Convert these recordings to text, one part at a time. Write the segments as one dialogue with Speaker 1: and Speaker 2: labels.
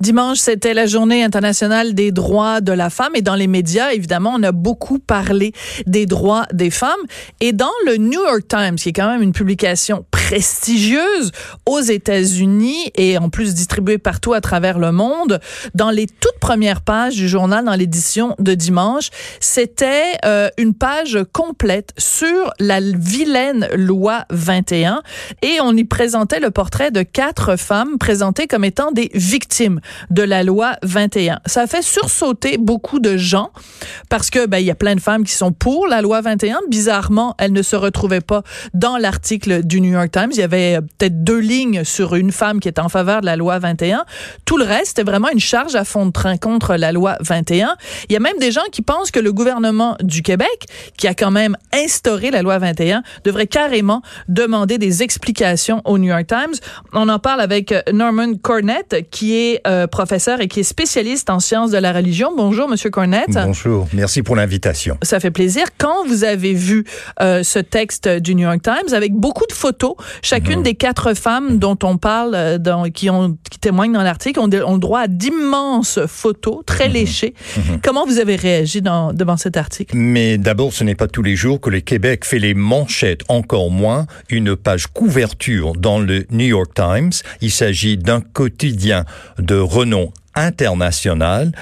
Speaker 1: Dimanche, c'était la journée internationale des droits de la femme. Et dans les médias, évidemment, on a beaucoup parlé des droits des femmes. Et dans le New York Times, qui est quand même une publication prestigieuse aux États-Unis et en plus distribuée partout à travers le monde, dans les toutes premières pages du journal dans l'édition de dimanche, c'était euh, une page complète sur la vilaine loi 21 et on y présentait le portrait de quatre femmes présentées comme étant des victimes de la loi 21. Ça fait sursauter beaucoup de gens parce que ben il y a plein de femmes qui sont pour la loi 21. Bizarrement, elles ne se retrouvaient pas dans l'article du New York Times. Il y avait euh, peut-être deux lignes sur une femme qui était en faveur de la loi 21. Tout le reste c'était vraiment une charge à fond de train contre la loi 21. Il y a même des gens qui pensent que le gouvernement du Québec, qui a quand même instauré la loi 21, devrait carrément demander des explications au New York Times. On en parle avec euh, Norman Cornett, qui est euh, professeur et qui est spécialiste en sciences de la religion. Bonjour, Monsieur Cornett.
Speaker 2: Bonjour, merci pour l'invitation.
Speaker 1: Ça fait plaisir. Quand vous avez vu euh, ce texte du New York Times avec beaucoup de photos, chacune mmh. des quatre femmes dont on parle, euh, dans, qui, ont, qui témoignent dans l'article, ont, ont, le droit à d'immenses photos très mmh. léchées. Mmh. Comment vous avez réagi dans, devant cet article?
Speaker 2: Mais d'abord, ce n'est pas tous les jours que le Québec fait les manchettes, encore moins une page couverture dans le New York Times. Il s'agit d'un quotidien de renom international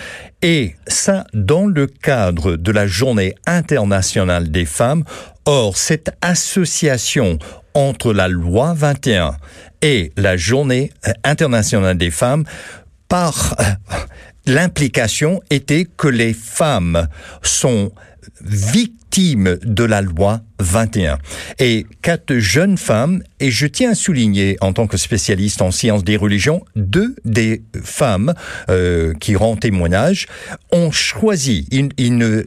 Speaker 2: et ça dans le cadre de la journée internationale des femmes. Or, cette association entre la loi 21 et la journée internationale des femmes par l'implication était que les femmes sont victimes de la loi 21. Et quatre jeunes femmes, et je tiens à souligner en tant que spécialiste en sciences des religions, deux des femmes euh, qui rendent témoignage ont choisi, il, il ne,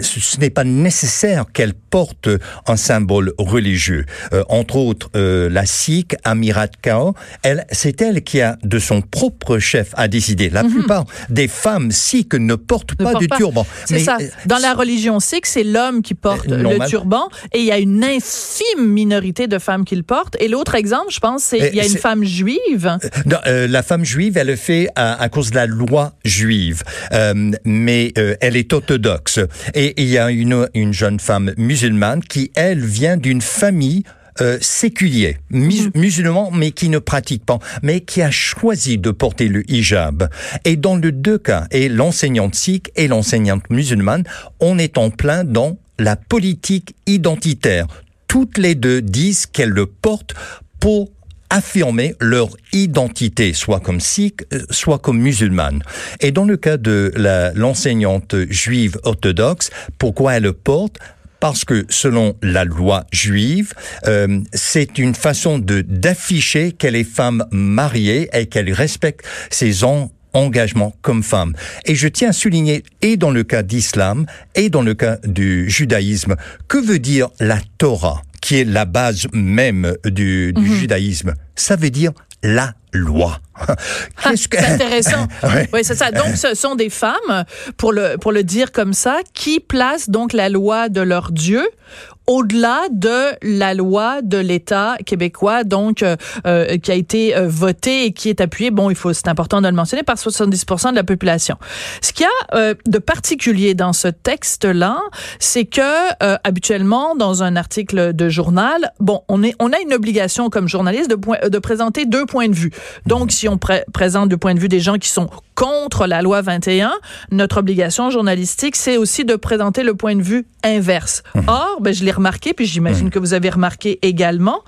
Speaker 2: ce n'est pas nécessaire qu'elles portent un symbole religieux. Euh, entre autres, euh, la Sikh Amirat Kaur, elle, c'est elle qui a de son propre chef à décider. La mm -hmm. plupart des femmes Sikh ne portent
Speaker 1: ne
Speaker 2: pas
Speaker 1: portent
Speaker 2: de
Speaker 1: pas.
Speaker 2: turban.
Speaker 1: C'est ça. Dans la religion Sikh, c'est l'homme qui porte le turban et il y a une infime minorité de femmes qui le portent. Et l'autre exemple, je pense, c'est il y a une femme juive.
Speaker 2: Non, euh, la femme juive, elle le fait à, à cause de la loi juive, Euh, mais euh, elle est orthodoxe. Et il y a une, une jeune femme musulmane qui, elle, vient d'une famille euh, séculier, mus- musulman, mais qui ne pratique pas, mais qui a choisi de porter le hijab. Et dans les deux cas, et l'enseignante sikh et l'enseignante musulmane, on est en plein dans la politique identitaire. Toutes les deux disent qu'elles le portent pour affirmer leur identité, soit comme sikh, euh, soit comme musulmane. Et dans le cas de l'enseignante juive orthodoxe, pourquoi elle le porte parce que selon la loi juive, euh, c'est une façon de d'afficher qu'elle est femme mariée et qu'elle respecte ses en- engagements comme femme. Et je tiens à souligner, et dans le cas d'islam, et dans le cas du judaïsme, que veut dire la Torah, qui est la base même du, du judaïsme? Ça veut dire la loi. Qu'est-ce que-
Speaker 1: C'est intéressant.
Speaker 2: Ouais.
Speaker 1: Oui, c'est ça. Donc, ce sont des femmes, pour le, pour le dire comme ça, qui placent donc la loi de leur Dieu au-delà de la loi de l'État québécois, donc euh, euh, qui a été euh, votée et qui est appuyée. Bon, il faut, c'est important de le mentionner par 70% de la population. Ce qu'il y a euh, de particulier dans ce texte-là, c'est que euh, habituellement, dans un article de journal, bon, on est, on a une obligation comme journaliste de, point- de présenter deux points de vue. Donc, si on pré- présente du point de vue des gens qui sont contre la loi 21, notre obligation journalistique, c'est aussi de présenter le point de vue inverse. Or, ben, je l'ai remarqué, puis j'imagine que vous avez remarqué également,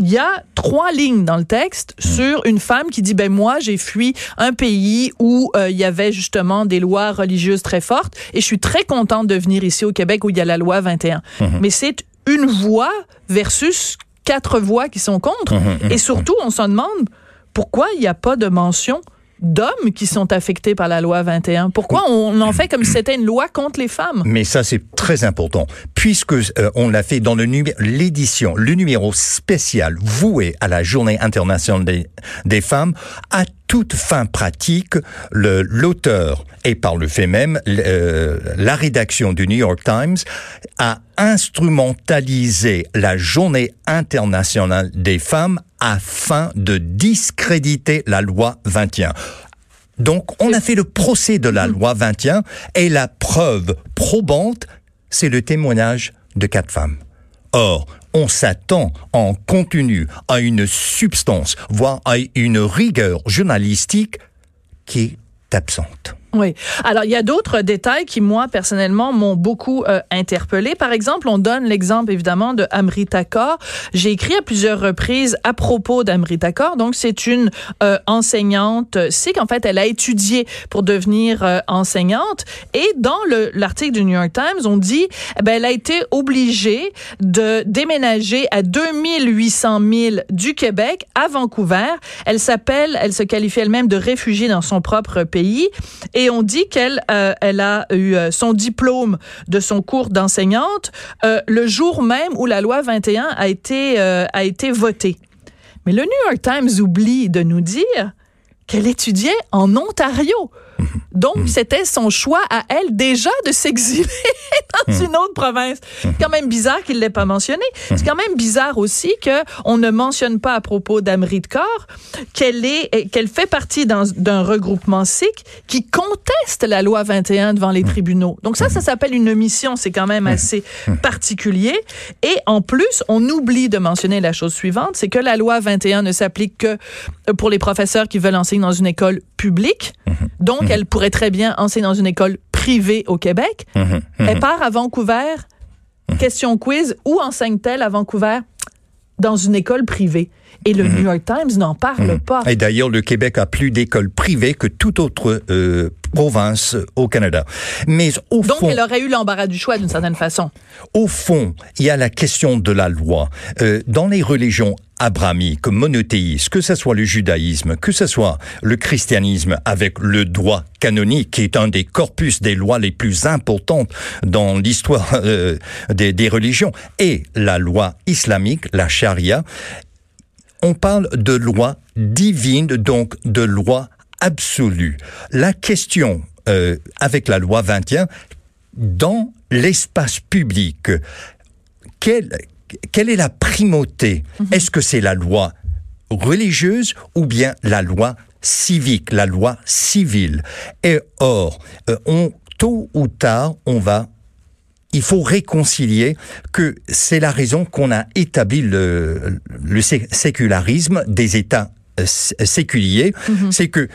Speaker 1: il y a trois lignes dans le texte sur une femme qui dit ben moi j'ai fui un pays où euh, il y avait justement des lois religieuses très fortes et je suis très contente de venir ici au Québec où il y a la loi 21. Mais c'est une voix versus quatre voix qui sont contre et surtout on se demande pourquoi il n'y a pas de mention d'hommes qui sont affectés par la loi 21. Pourquoi on en fait comme si c'était une loi contre les femmes?
Speaker 2: Mais ça c'est très important puisque euh, on l'a fait dans le l'édition, le numéro spécial voué à la Journée internationale des, des femmes toute fin pratique, l'auteur et par le fait même euh, la rédaction du New York Times a instrumentalisé la Journée internationale des femmes afin de discréditer la loi 21. Donc, on a fait le procès de la mhm. loi 21 et la preuve probante, c'est le témoignage de quatre femmes. Or, on s'attend en contenu à une substance, voire à une rigueur journalistique qui est absente.
Speaker 1: Oui. Alors, il y a d'autres détails qui, moi, personnellement, m'ont beaucoup euh, interpellé. Par exemple, on donne l'exemple, évidemment, de Amrita Kaur. J'ai écrit à plusieurs reprises à propos d'Amrita Kaur. Donc, c'est une euh, enseignante sikh. En fait, elle a étudié pour devenir euh, enseignante. Et dans l'article du New York Times, on dit, eh ben, elle a été obligée de déménager à 2800 000 du Québec à Vancouver. Elle s'appelle, elle se qualifie elle-même de réfugiée dans son propre pays. Et on dit qu'elle euh, a eu euh, son diplôme de son cours d'enseignante euh, le jour même où la loi 21 a été a été votée. Mais le New York Times oublie de nous dire qu'elle étudiait en Ontario. Donc, hmm. c'était son choix à elle déjà de s'exiler dans hmm. une autre province. C'est quand même bizarre qu'il l'ait pas mentionné. C'est quand même bizarre aussi que on ne mentionne pas à propos d'Amrit Kaur qu'elle est, qu'elle fait partie d'un regroupement sikh qui conteste la loi 21 devant les hmm. tribunaux. Donc ça, ça s'appelle une omission. C'est quand même assez particulier. Et en plus, on oublie de mentionner la chose suivante, c'est que la loi 21 ne s'applique que pour les professeurs qui veulent enseigner dans une école publique. Donc, elle pourrait très bien enseigner dans une école privée au Québec. Mhm, mhm. Elle part à Vancouver, mhm. question quiz, où enseigne-t-elle à Vancouver? Dans une école privée. Et le New York Times n'en parle pas.
Speaker 2: Et d'ailleurs, le Québec a plus d'écoles privées que toute autre euh, province au Canada.
Speaker 1: Mais au Donc, elle aurait eu l'embarras du choix d'une certaine façon.
Speaker 2: Au fond, il y a la question de la loi. Euh, dans les religions abrahamique, monothéiste, que ce soit le judaïsme, que ce soit le christianisme avec le droit canonique, qui est un des corpus des lois les plus importantes dans l'histoire euh, des, religions, et la loi islamique, la charia, on parle de loi divine, donc de loi absolue. La question euh, avec la loi 21, dans l'espace public, quelle, quelle est la primauté? Mhm. Est-ce que c'est la loi religieuse ou bien la loi civique, la loi civile? Et or, euh, on, tôt ou tard, on va il faut réconcilier que c'est la raison qu'on a établi le, le sécularisme des États euh, séculiers, mhm. c'est que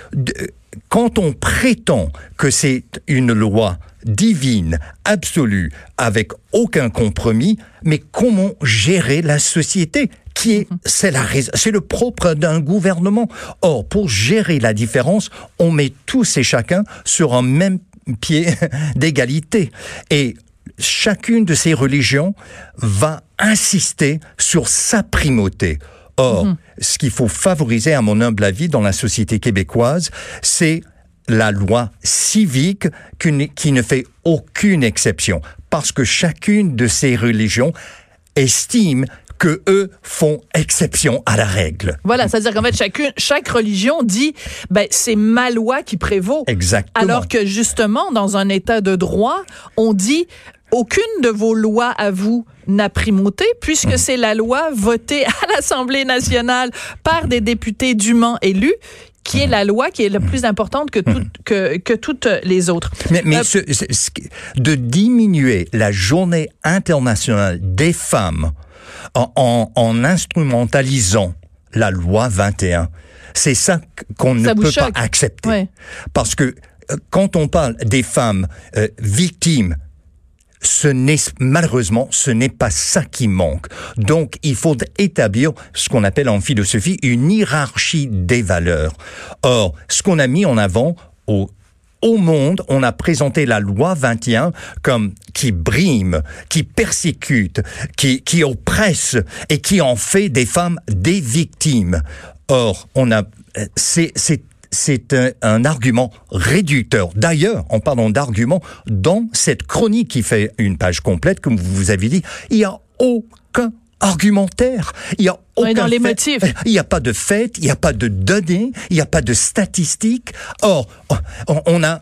Speaker 2: quand on prétend que c'est une loi divine, absolue, avec aucun compromis, mais comment gérer la société qui est, mhm. c'est la c'est le propre d'un gouvernement. Or, pour gérer la différence, on met tous et chacun sur un même pied d'égalité. Et chacune de ces religions va insister sur sa primauté. Or, mhm. ce qu'il faut favoriser, à mon humble avis, dans la société québécoise, c'est la loi civique qui ne fait aucune exception, parce que chacune de ces religions estime que eux font exception à la règle.
Speaker 1: Voilà, c'est-à-dire qu'en fait, chacune, chaque religion dit, ben, c'est ma loi qui prévaut.
Speaker 2: Exactement.
Speaker 1: Alors que justement, dans un état de droit, on dit, aucune de vos lois à vous n'a primauté, puisque mmh. c'est la loi votée à l'Assemblée nationale par des députés dûment élus qui est la loi qui est la plus importante que, tout, que, que toutes les autres.
Speaker 2: Mais, mais euh, de diminuer la journée internationale des femmes en, en, instrumentalisant la loi 21, c'est ça qu'on ne peut pas accepter. Parce que euh, quand on parle des femmes euh, victimes ce n'est malheureusement ce n'est pas ça qui manque. Donc il faut établir ce qu'on appelle en philosophie une hiérarchie des valeurs. Or, ce qu'on a mis en avant au au monde, on a présenté la loi 21 comme qui brime, qui persécute, qui, qui oppresse et qui en fait des femmes des victimes. Or, on a c'est c'est un, un, argument réducteur. D'ailleurs, en parlant d'argument, dans cette chronique qui fait une page complète, comme vous avez dit, il n'y a aucun argumentaire. Il y a aucun
Speaker 1: dans les motifs.
Speaker 2: Il n'y a pas de fait, il n'y a pas de données, il n'y a pas de statistiques. Or, on a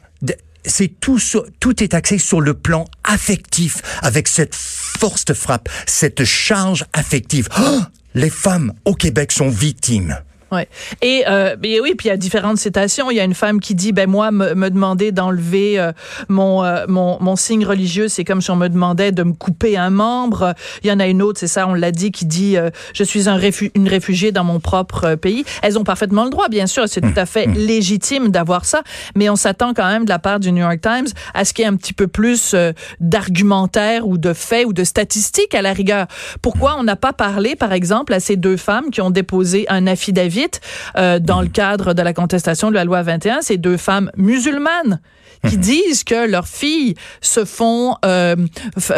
Speaker 2: c'est tout, tout est axé sur le plan affectif, avec cette force de frappe, cette charge affective. Oh, les femmes au Québec sont victimes.
Speaker 1: Ouais. Et, euh, et oui, puis il y a différentes citations. Il y a une femme qui dit, ben moi, me, me demander d'enlever euh, mon, euh, mon, mon signe religieux, c'est comme si on me demandait de me couper un membre. Il y en a une autre, c'est ça, on l'a dit, qui dit, euh, je suis un réfu une réfugiée dans mon propre pays. Elles ont parfaitement le droit, bien sûr. C'est tout à fait mmh. légitime d'avoir ça, mais on s'attend quand même de la part du New York Times à ce qu'il y ait un petit peu plus d'argumentaire ou de faits ou de statistiques à la rigueur. Pourquoi on n'a pas parlé, par exemple, à ces deux femmes qui ont déposé un affidavit euh, dans le cadre de la contestation de la loi 21, ces deux femmes musulmanes qui mhm. disent que leurs filles se font euh,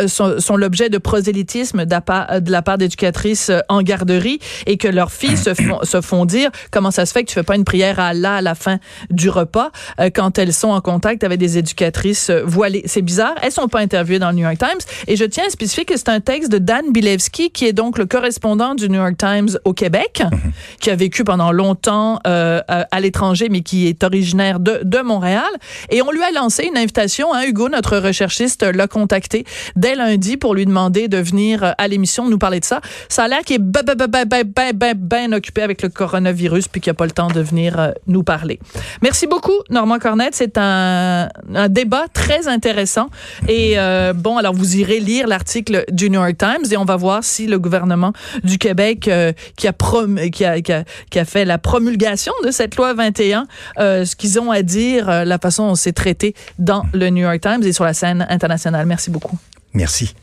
Speaker 1: sont, sont l'objet de prosélytisme de la part d'éducatrices euh, en garderie et que leurs filles se font se font dire comment ça se fait que tu fais pas une prière à Allah à la fin du repas euh, quand elles sont en contact avec des éducatrices voilées. C'est bizarre. Elles sont pas interviewées dans le New York Times et je tiens à spécifier que c'est un texte de Dan Bilevski qui est donc le correspondant du New York Times au Québec, mhm. qui a vécu pendant longtemps euh, à l'étranger mais qui est originaire de, de Montréal et on lui a lancé une invitation. Hein, Hugo, notre recherchiste, l'a contacté dès lundi pour lui demander de venir euh, à l'émission nous parler de ça. Ça a l'air qu'il est bien ben, ben, ben, ben, occupé avec le coronavirus puis qu'il n'a pas le temps de venir euh, nous parler. Merci beaucoup, Normand Cornette. C'est un, un, débat très intéressant. Et bon, alors vous irez lire l'article du New York Times et on va voir si le gouvernement du Québec qui, a prom fait la promulgation de cette loi 21, euh, ce qu'ils ont à dire, la façon dont c'est traité dans le New York Times et sur la scène internationale. Merci beaucoup.
Speaker 2: Merci.